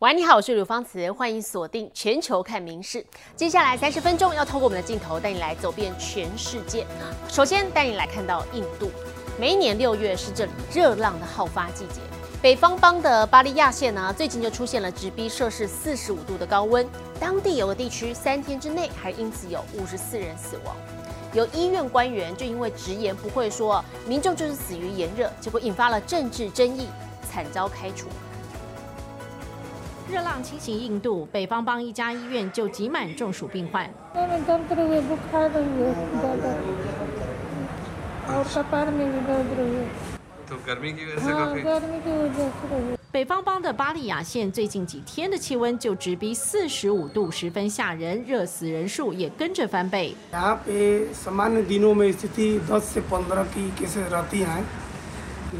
喂，你好，我是刘芳慈，欢迎锁定全球看名事。接下来三十分钟要透过我们的镜头带你来走遍全世界。首先带你来看到印度，每一年六月是这里热浪的好发季节。北方邦的巴利亚县呢，最近就出现了直逼摄氏四十五度的高温，当地有个地区三天之内还因此有五十四人死亡。有医院官员就因为直言不讳说民众就是死于炎热，结果引发了政治争议，惨遭开除。热浪侵袭印度，北方邦一家医院就挤满中暑病患。北方邦的巴利亚县最近几天的气温就直逼四十五度，十分吓人，热死人数也跟着翻倍。यहाँ पे सामान्य दिनों में स्थिति 10 से 15 की केसेस रहती हैं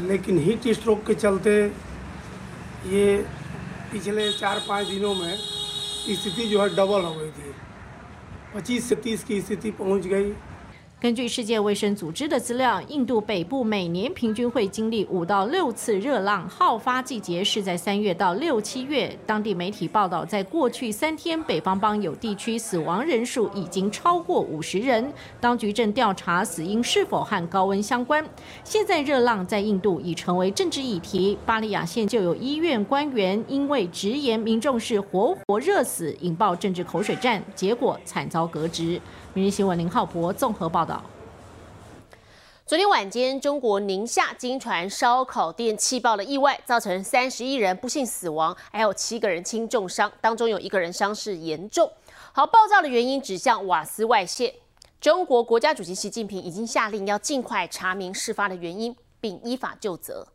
लेकिन हीट स्ट्रोक के चलते ये पिछले चार पाँच दिनों में स्थिति जो है डबल हो गई थी। 25 से 30 की स्थिति पहुँच गई। 根据世界卫生组织的资料，印度北部每年平均会经历五到六次热浪，好发季节是在三月到六七月。当地媒体报道，在过去三天，北方邦有地区死亡人数已经超过五十人。当局正调查死因是否和高温相关。现在热浪在印度已成为政治议题，巴利亚县就有医院官员因为直言民众是活活热死，引爆政治口水战，结果惨遭革职。明日新闻林浩博综合报道。昨天晚间，中国宁夏金传烧烤店气爆了意外，造成三十一人不幸死亡，还有七个人轻重伤，当中有一个人伤势严重。好，爆炸的原因指向瓦斯外泄。中国国家主席习近平已经下令要尽快查明事发的原因，并依法就责。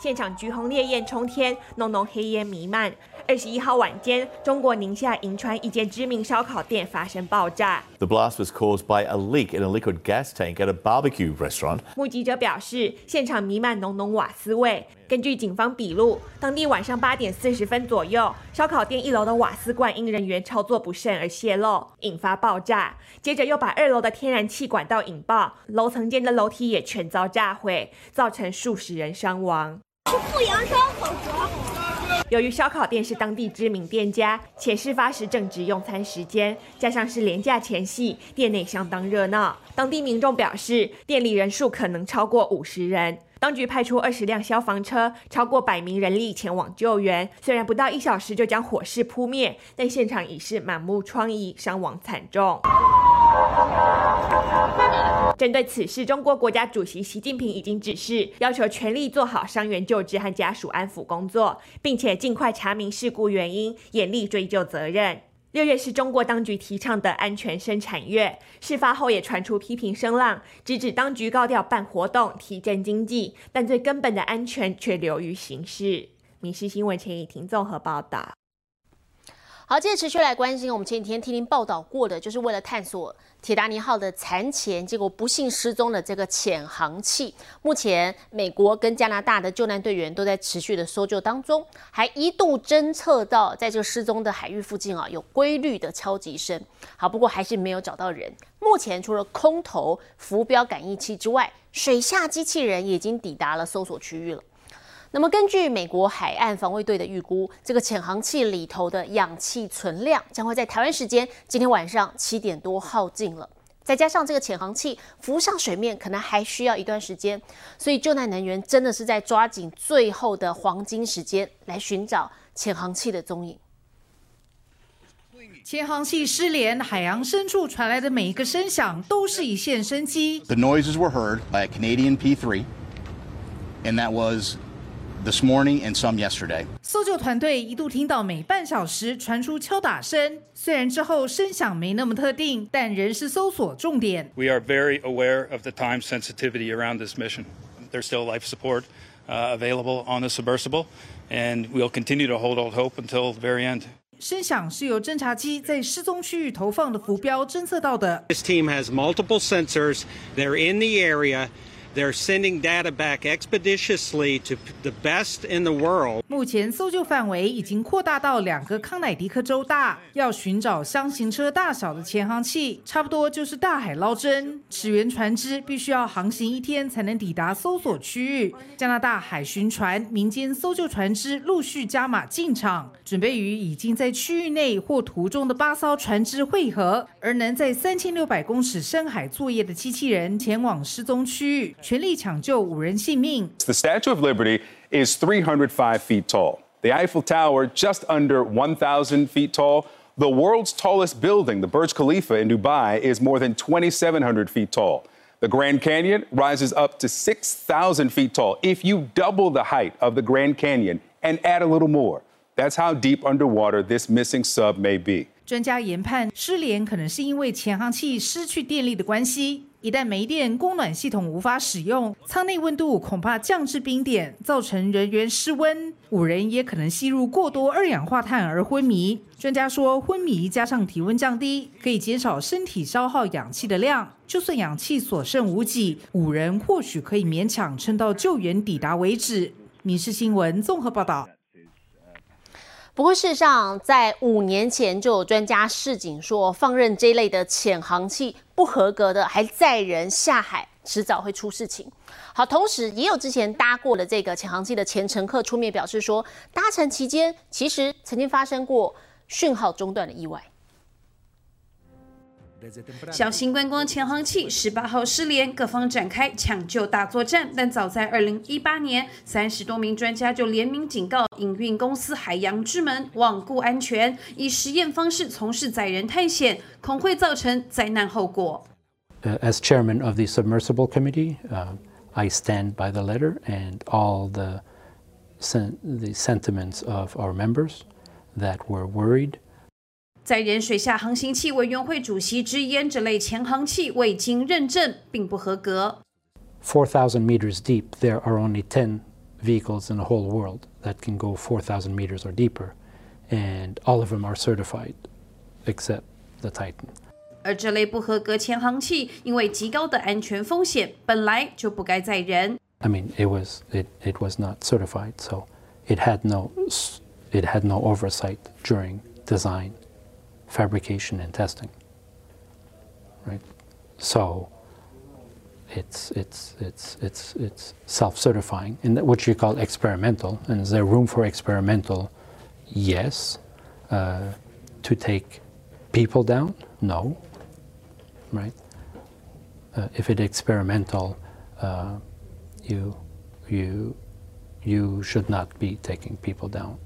现场橘红烈焰冲天，浓浓黑烟弥漫。二十一号晚间，中国宁夏银川一间知名烧烤店发生爆炸。The blast was caused by a leak in a liquid gas tank at a barbecue restaurant. 目击者表示，现场弥漫浓浓瓦斯味。根据警方笔录，当地晚上八点四十分左右，烧烤店一楼的瓦斯罐因人员操作不慎而泄漏，引发爆炸。接着又把二楼的天然气管道引爆，楼层间的楼梯也全遭炸毁，造成数十人伤亡。富阳烧烤馆。由于烧烤店是当地知名店家，且事发时正值用餐时间，加上是连假前夕，店内相当热闹。当地民众表示，店里人数可能超过五十人。当局派出二十辆消防车，超过百名人力前往救援。虽然不到一小时就将火势扑灭，但现场已是满目疮痍，伤亡惨重。针对此事，中国国家主席习近平已经指示，要求全力做好伤员救治和家属安抚工作，并且尽快查明事故原因，严厉追究责任。六月是中国当局提倡的安全生产月，事发后也传出批评声浪，直指当局高调办活动提振经济，但最根本的安全却流于形式。民事新闻陈以婷综合报道。好，接着持续来关心，我们前几天听您报道过的，就是为了探索铁达尼号的残骸，结果不幸失踪的这个潜航器。目前，美国跟加拿大的救难队员都在持续的搜救当中，还一度侦测到在这个失踪的海域附近啊有规律的敲击声。好，不过还是没有找到人。目前除了空投浮标感应器之外，水下机器人已经抵达了搜索区域了。那么，根据美国海岸防卫队的预估，这个潜航器里头的氧气存量将会在台湾时间今天晚上七点多耗尽了。再加上这个潜航器浮上水面，可能还需要一段时间，所以救难人员真的是在抓紧最后的黄金时间来寻找潜航器的踪影。潜航器失联，海洋深处传来的每一个声响都是一线生机。The noises were heard by a Canadian P3, and that was this morning and some yesterday. 搜救团队一度听到每半小时传出敲打声，虽然之后声响没那么特定，但仍是搜索重点。 We are very aware of the time sensitivity around this mission. There's still life support uh, available on the submersible, and we'll continue to hold out hope until the very end. 声响是由侦察机在失踪区域投放的浮标侦测到的。 This team has multiple sensors. They're in the area. They're sending data back expeditiously to the best in the world. 目前搜救范围已经扩大到两个康乃狄克州大，要寻找箱型车大小的潜航器，差不多就是大海捞针。驰援船只必须要航行一天才能抵达搜索区域。加拿大海巡船、民间搜救船只陆续加码进场，准备与已经在区域内或途中的八艘船只汇合，而能在三千六百公尺深海作业的机器人前往失踪区域，全力抢救五人性命。 The Statue of Liberty is 305 feet tall. The Eiffel Tower, just under 1,000 feet tall. The world's tallest building, the Burj Khalifa in Dubai, is more than 2,700 feet tall. The Grand Canyon rises up to 6,000 feet tall. If you double the height of the Grand Canyon and add a little more, that's how deep underwater this missing sub may be. 专家研判，失联可能是因为潜航器失去电力的关系。 一旦没电，供暖系统无法使用，舱内温度恐怕降至冰点，造成人员失温。五人也可能吸入过多二氧化碳而昏迷。专家说，昏迷加上体温降低，可以减少身体消耗氧气的量。就算氧气所剩无几，五人或许可以勉强撑到救援抵达为止。民事新闻综合报道。不过，事实上，在五年前就有专家示警说，放任这类的潜航器不合格的，还载人下海，迟早会出事情。好，同时也有之前搭过的这个潜航器的前乘客出面表示说，搭乘期间其实曾经发生过讯号中断的意外。小型观光潜航器十八号失联，各方展开抢救大作战。但早在二零一八年，三十多名专家就联名警告营运公司海洋之门罔顾安全，以实验方式从事载人探险，恐会造成灾难后果。 Uh, as chairman of the submersible committee, uh, I stand by the letter and all the sen- the sentiments of our members that were worried 载人水下航行器委员会主席直言，这类潜航器未经认证，并不合格。4,000 meters deep, there are only 10 vehicles in the whole world that can go 4,000 meters or deeper, and all of them are certified except the Titan. 而这类不合格潜航器，因为极高的安全风险，本来就不该载人。I mean, it was it, it was not certified, so it had no it had no oversight during design, fabrication, and testing. Right, so it's it's it's it's it's self-certifying, and what you call experimental. And is there room for experimental? Yes. Uh, to take people down? No. Right. Uh, if it's experimental. Uh, you you you should not be taking people down.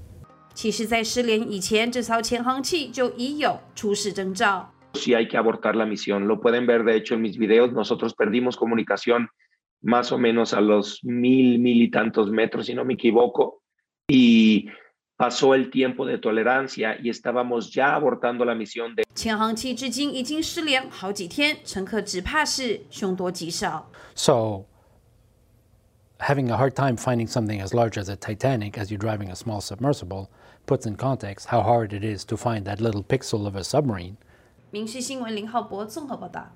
其实，在失联以前，这艘潜航器就已有出事征兆。si hay que abortar la misión. Lo pueden ver, de hecho, en mis videos. Nosotros perdimos comunicación más o menos a los mil, mil y tantos metros, si no me equivoco. Y pasó el tiempo de tolerancia y estábamos ya abortando la misión de 潜航器至今已经失联好几天，乘客只怕是凶多吉少。So having a hard time finding something as large as a Titanic as you're driving a small submersible puts in context how hard it is to find that little pixel of a submarine. 民事新闻林浩博综合报道。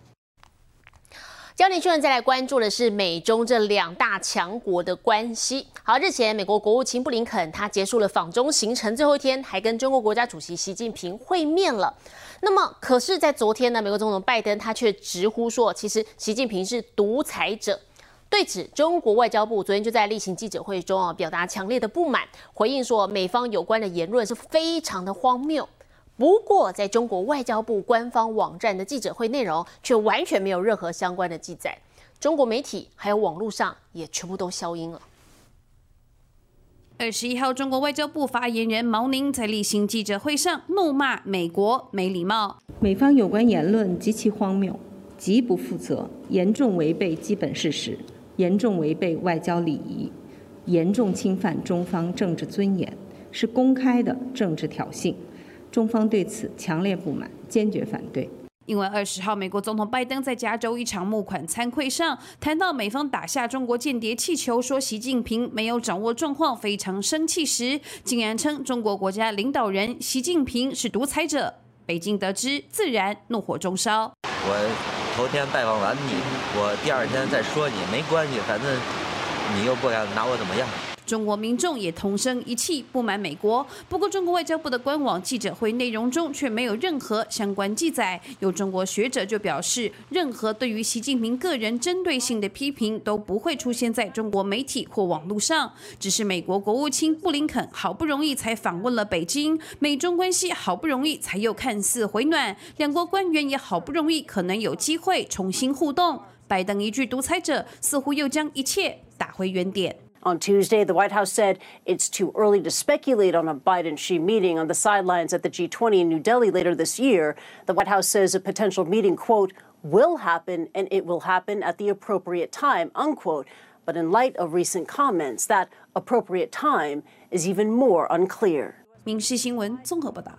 焦点新闻再来关注的是美中这两大强国的关系。好，日前美国国务卿布林肯他结束了访中行程最后一天，还跟中国国家主席习近平会面了。那么，可是，在昨天呢，美国总统拜登他却直呼说，其实习近平是独裁者。对此，中国外交部昨天就在例行记者会中啊，表达强烈的不满，回应说美方有关的言论是非常的荒谬。不过，在中国外交部官方网站的记者会内容却完全没有任何相关的记载，中国媒体还有网络上也全部都消音了。二十一号，中国外交部发言人毛宁在例行记者会上怒骂美国没礼貌。美方有关言论极其荒谬，极不负责，严重违背基本事实，严重违背外交礼仪，严重侵犯中方政治尊严，是公开的政治挑衅。中方对此强烈不满，坚决反对。因为二十号，美国总统拜登在加州一场募款参会上谈到美方打下中国间谍气球，说习近平没有掌握状况，非常生气时，竟然称中国国家领导人习近平是独裁者。北京得知，自然怒火中烧。我头天拜访完你，我第二天再说你，没关系，反正你又不敢拿我怎么样。中国民众也同声一气不满美国。不过，中国外交部的官网记者会内容中却没有任何相关记载。有中国学者就表示，任何对于习近平个人针对性的批评都不会出现在中国媒体或网络上。只是美国国务卿布林肯好不容易才访问了北京，美中关系好不容易才又看似回暖，两国官员也好不容易可能有机会重新互动。拜登一句独裁者，似乎又将一切打回原点。On Tuesday, the White House said it's too early to speculate on a Biden Xi meeting on the sidelines at the G20 in New Delhi later this year. The White House says a potential meeting, quote, will happen and it will happen at the appropriate time, unquote. But in light of recent comments, that appropriate time is even more unclear. 民事新闻综合报道。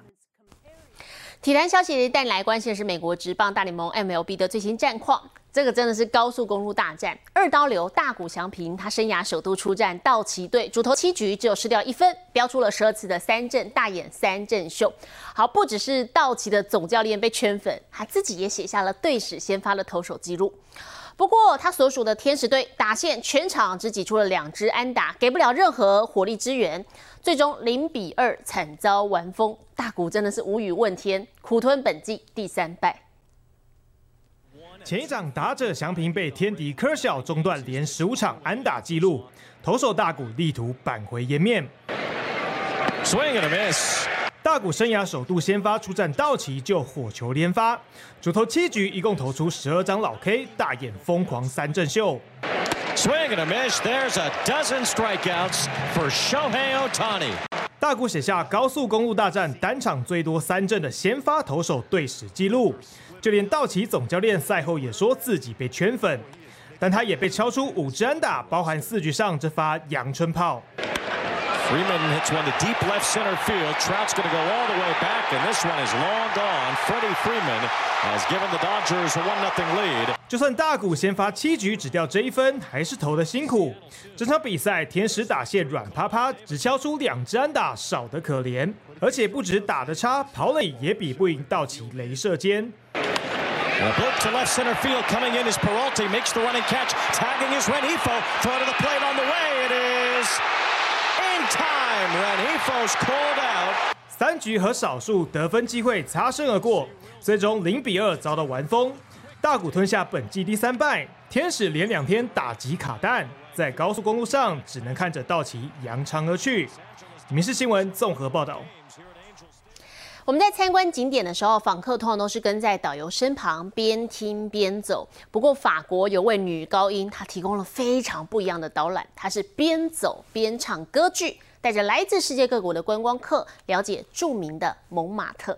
体坛消息带来关心的是美国职棒大联盟 MLB 的最新战况。 这个真的是高速公路大战，二刀流大谷翔平，他生涯首度出战道奇队，主投七局只有失掉一分，标出了十二次的三振，大演三振秀。好，不只是道奇的总教练被圈粉，他自己也写下了队史先发的投手记录。不过他所属的天使队打线全场只挤出了两支安打，给不了任何火力支援，最终零比二惨遭完封。大谷真的是无语问天，苦吞本季第三败。前一场打者祥平被天敌科小中断连十五场安打纪录，投手大谷力图扳回颜面。Swing and a miss。大谷生涯首度先发出战道奇就火球连发，主投七局一共投出十二张老 K，大演疯狂三振秀。Swing and a miss. There's a dozen strikeouts for Shohei Otani。大谷写下高速公路大战单场最多三阵的先发投手队史记录。就连道奇总教练赛后也说自己被圈粉，但他也被敲出五支安打，包含四局上这发阳春炮。Freeman hits one to deep left center field. Trout's going to go all the way back, and this one is long gone. Freddie Freeman has given the Dodgers a one nothing lead. 就算大谷先发七局只掉这一分，还是投的辛苦。整场比赛天使打线软趴趴，只敲出两支安打，少得可怜。而且不止打得差，跑垒也比不赢道奇镭射尖。A blip to left center field. Coming in is Peralta. Makes the running catch. Tagging is Renifo. Throw to the plate on the way. It is time. Renifo's called out. 三局和少数得分机会擦身而过，最终零比二遭到完封。大谷吞下本季第三败。天使连两天打击卡弹，在高速公路上只能看着道奇扬长而去。民事新闻综合报道。我们在参观景点的时候，访客通常都是跟在导游身旁，边听边走。不过，法国有位女高音，她提供了非常不一样的导览，她是边走边唱歌剧，带着来自世界各国的观光客了解著名的蒙马特。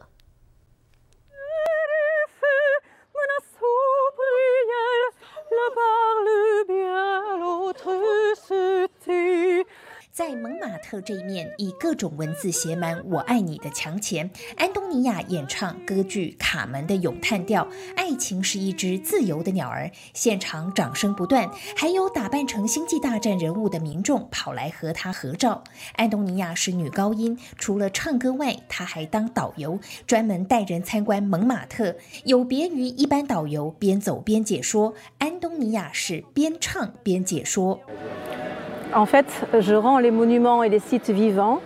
马特这一面，以各种文字写满“我爱你”的墙前，安东尼亚演唱歌剧《卡门》的咏叹调：“爱情是一只自由的鸟儿。”现场掌声不断，还有打扮成星际大战人物的民众跑来和他合照。安东尼亚是女高音，除了唱歌外，她还当导游，专门带人参观蒙马特。有别于一般导游边走边解说，安东尼亚是边唱边解说。En fait, je rends les monuments et les sites vivants.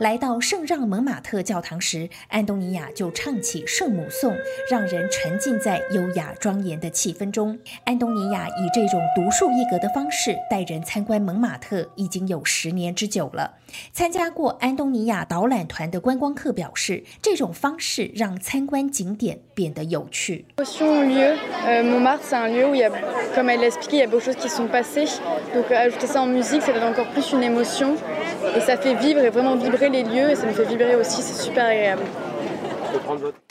来圣让蒙马特教堂时，安东尼亚就唱起圣母颂，让人沉浸在优雅庄严的气氛中。安东尼亚以这种独树一格的方式带人参观蒙马特，已经有十年之久了。参加过安东尼亚导览团的观光客表示，这种方式让参观景点变得有趣。Montmartre, c'est un lieu où il y a, comme elle l'a expliqué, il y a beaucoup de choses qui sont passées. Donc ajouter ça en musique, ça donne encore plus une émotion et ça fait vivre et vraiment vibrer les lieux et ça me fait vibrer aussi. C'est super agréable.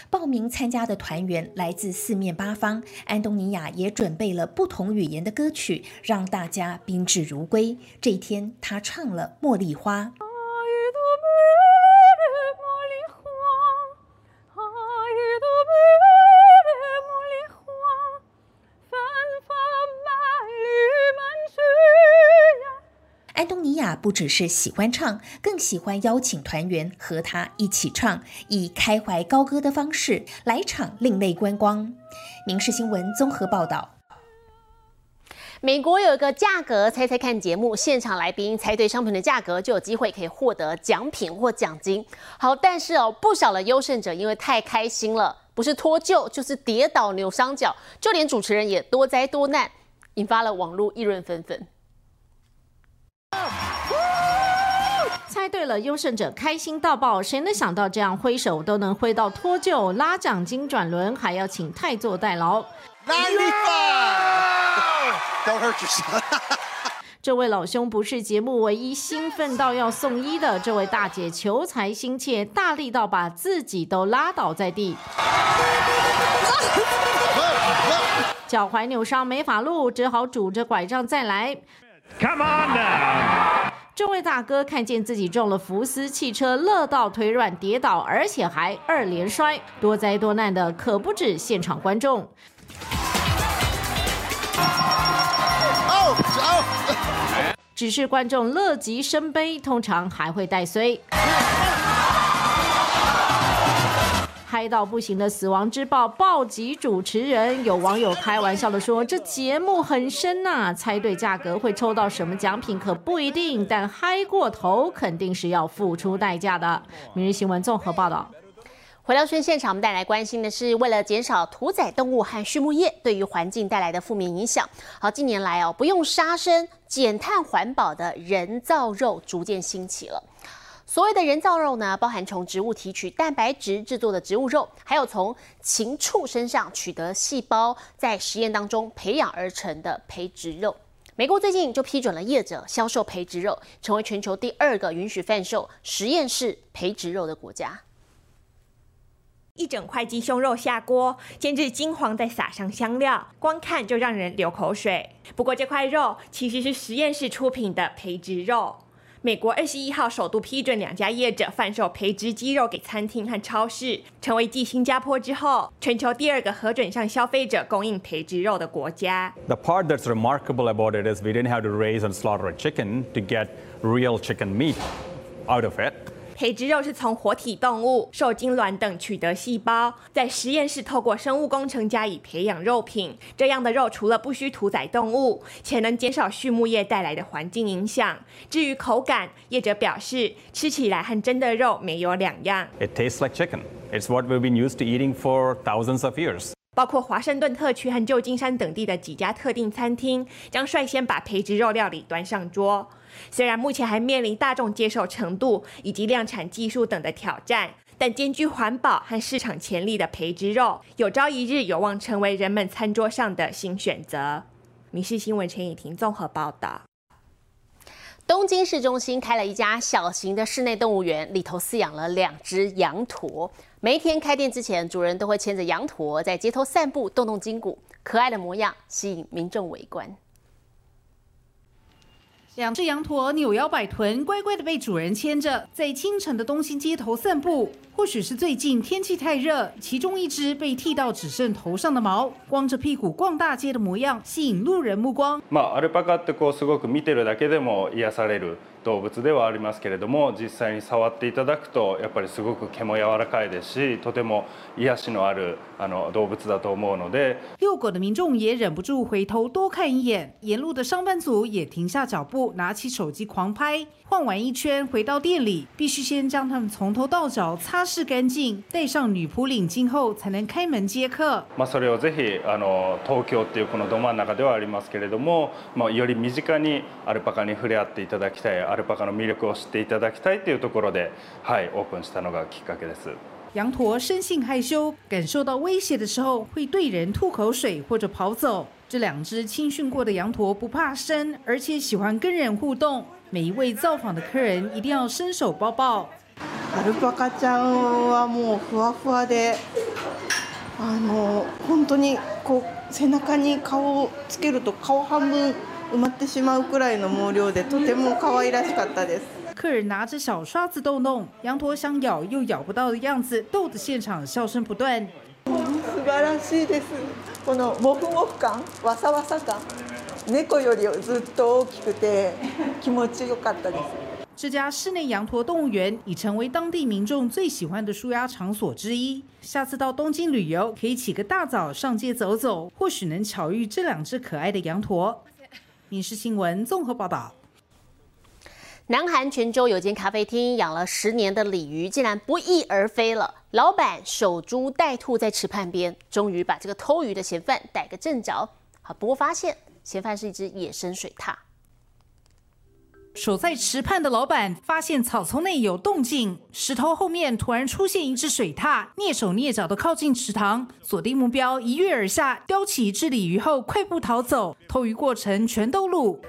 报名参加的团员来自四面八方，安东尼亚也准备了不同语言的歌曲，让大家宾至如归。这一天，她唱了《茉莉花》。不只是喜欢唱，更喜欢邀请团员和他一起唱，以开怀高歌的方式来场另类观光。民事新闻综合报道。美国有一个价格猜猜看节目，现场来宾猜对商品的价格，就有机会可以获得奖品或奖金。好，但是哦，不少的优胜者因为太开心了，不是脱臼就是跌倒扭伤脚，就连主持人也多灾多难，引发了网络议论纷纷。猜对了，优胜者开心到爆！谁能想到这样挥手都能挥到脱臼、拉奖金转轮，还要请太座代劳？Don't hurt yourself. 这位老兄不是节目唯一兴奋到要送医的，这位大姐求财心切，大力到把自己都拉倒在地，脚踝扭伤没法录，只好拄着拐杖再来。Come on now！这位大哥看见自己中了福斯汽车，乐到腿软跌倒，而且还二连摔，多灾多难的可不止现场观众。只是观众乐极生悲，通常还会带衰。嗨到不行的死亡之报暴击主持人，有网友开玩笑的说：“这节目很深呐，猜对价格会抽到什么奖品可不一定，但嗨过头肯定是要付出代价的。”明日新闻综合报道。回到宣现场，我们带来关心的是，为了减少屠宰动物和畜牧业对于环境带来的负面影响。好，近年来哦，不用杀生、减碳环保的人造肉逐渐兴起了。所谓的人造肉呢，包含从植物提取蛋白质制作的植物肉，还有从禽畜身上取得细胞，在实验当中培养而成的培植肉。美国最近就批准了业者销售培植肉，成为全球第二个允许贩售实验室培植肉的国家。一整块鸡胸肉下锅，煎至金黄，再撒上香料，光看就让人流口水。不过这块肉其实是实验室出品的培植肉。美国二十一号首度批准两家业者贩售培植鸡肉给餐厅和超市，成为继新加坡之后，全球第二个核准向消费者供应培植肉的国家。The part that's remarkable about it is we didn't have to raise and slaughter a chicken to get real chicken meat out of it. 培植肉是从活体动物、受精卵等取得细胞，在实验室透过生物工程加以培养肉品。这样的肉除了不需屠宰动物，且能减少畜牧业带来的环境影响。至于口感，业者表示吃起来和真的肉没有两样。It tastes like chicken. It's what we've been used to eating for thousands of years. 包括华盛顿特区和旧金山等地的几家特定餐厅，将率先把培植肉料理端上桌。虽然目前还面临大众接受程度以及量产技术等的挑战，但兼具环保和市场潜力的培植肉，有朝一日有望成为人们餐桌上的新选择。民事新闻陈以婷综合报道。东京市中心开了一家小型的室内动物园，里头饲养了两只羊驼。每一天开店之前，主人都会牵着羊驼在街头散步，动动筋骨，可爱的模样吸引民众围观。两只羊驼扭腰摆臀，乖乖的被主人牵着，在清晨的东京街头散步。或许是最近天气太热，其中一只被剃到只剩头上的毛，光着屁股逛大街的模样，吸引路人目光。まあアルパカってこうすごく見てるだけでも癒される 動物ではありますけれども、実際に触っていただくとやっぱりすごく毛も柔らかいですし、とても癒しのあるあの動物だと思うので。遛狗的民众也忍不住回头多看一眼，沿路的上班族也停下脚步，拿起手机狂拍。晃完一圈，回到店里，必须先将它们从头到脚擦拭干净，戴上女仆领巾后，才能开门接客。まあそれをぜひあの東京っていうこのど真ん中ではありますけれども、まあより身近にアルパカに触れ合っていただきたい、アルパカの魅力を知っていただきたいというところで、はいオープンしたのがきっかけです。羊驼生性害羞，感受到威胁的时候会对人吐口水或者跑走。这两只青训过的羊驼不怕生，而且喜欢跟人互动。每一位造访的客人一定要伸手抱抱。アルパカちゃんはもうふわふわで、あの本当にこう背中に顔をつけると顔半分埋まってしまうくらいの毛量でとても可愛らしかったです。客人拿着小刷子逗弄羊驼，想咬又咬不到的样子，逗得现场笑声不断。素晴らしいです。このモフモフ感、わさわさ感。 猫よりずっと大きくて気持ちよかったです。这家室内羊驼动物园已成为当地民众最喜欢的舒压场所之一。下次到东京旅游，可以起个大早上街走走，或许能巧遇这两只可爱的羊驼。 民事新闻综合报道。南韩泉州有间咖啡厅养了十年的鲤鱼，竟然不翼而飞了。老板守株待兔在池畔边，终于把这个偷鱼的嫌犯逮个正着。好，不过发现嫌犯是一只野生水獭。守在池畔的老板发现草丛内有动静，石头后面突然出现一只水獭，蹑手蹑脚的靠近池塘，锁定目标，一跃而下，叼起一只鲤鱼后快步逃走。偷鱼过程全都录。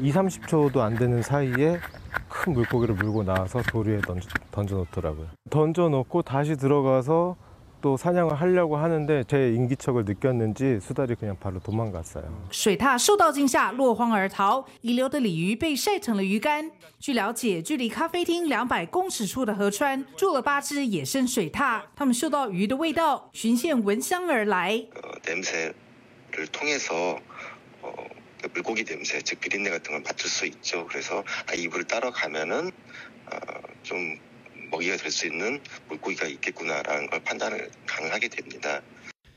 2 30초도안되는사이에큰물고기를물고나와서도리에던던져놓더라고요던져놓고다시들어가서 또사냥을하려고하는데제인기척을느꼈는지수달이그냥바로도망갔어요水獭受到惊吓，落荒而逃。遗留的鲤鱼被晒成了鱼干。据了解，距离咖啡厅两百公尺处的河川住了八只野生水獭，它们嗅到鱼的味道，循线闻香而来。냄새를통해서어물고기냄새즉비린내같은걸맡을수있죠그래서아이불을따라가면은어좀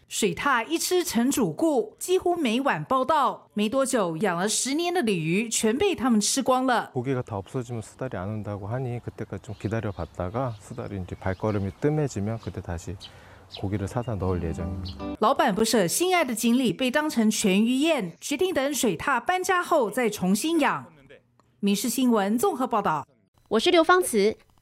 水獭一吃成主顾，几乎每晚报道。没多久，养了十年的鲤鱼全被他们吃光了。고기가다없어지면수달이안온다고하니그때까지좀기다려봤다가수달이이제발걸음이뜸해지면그때다시고기를사다넣을예정입니다老板不舍心爱的锦鲤被当成全鱼宴，决定等水獭搬家后再重新养。民事新闻综合报道。我是刘芳慈。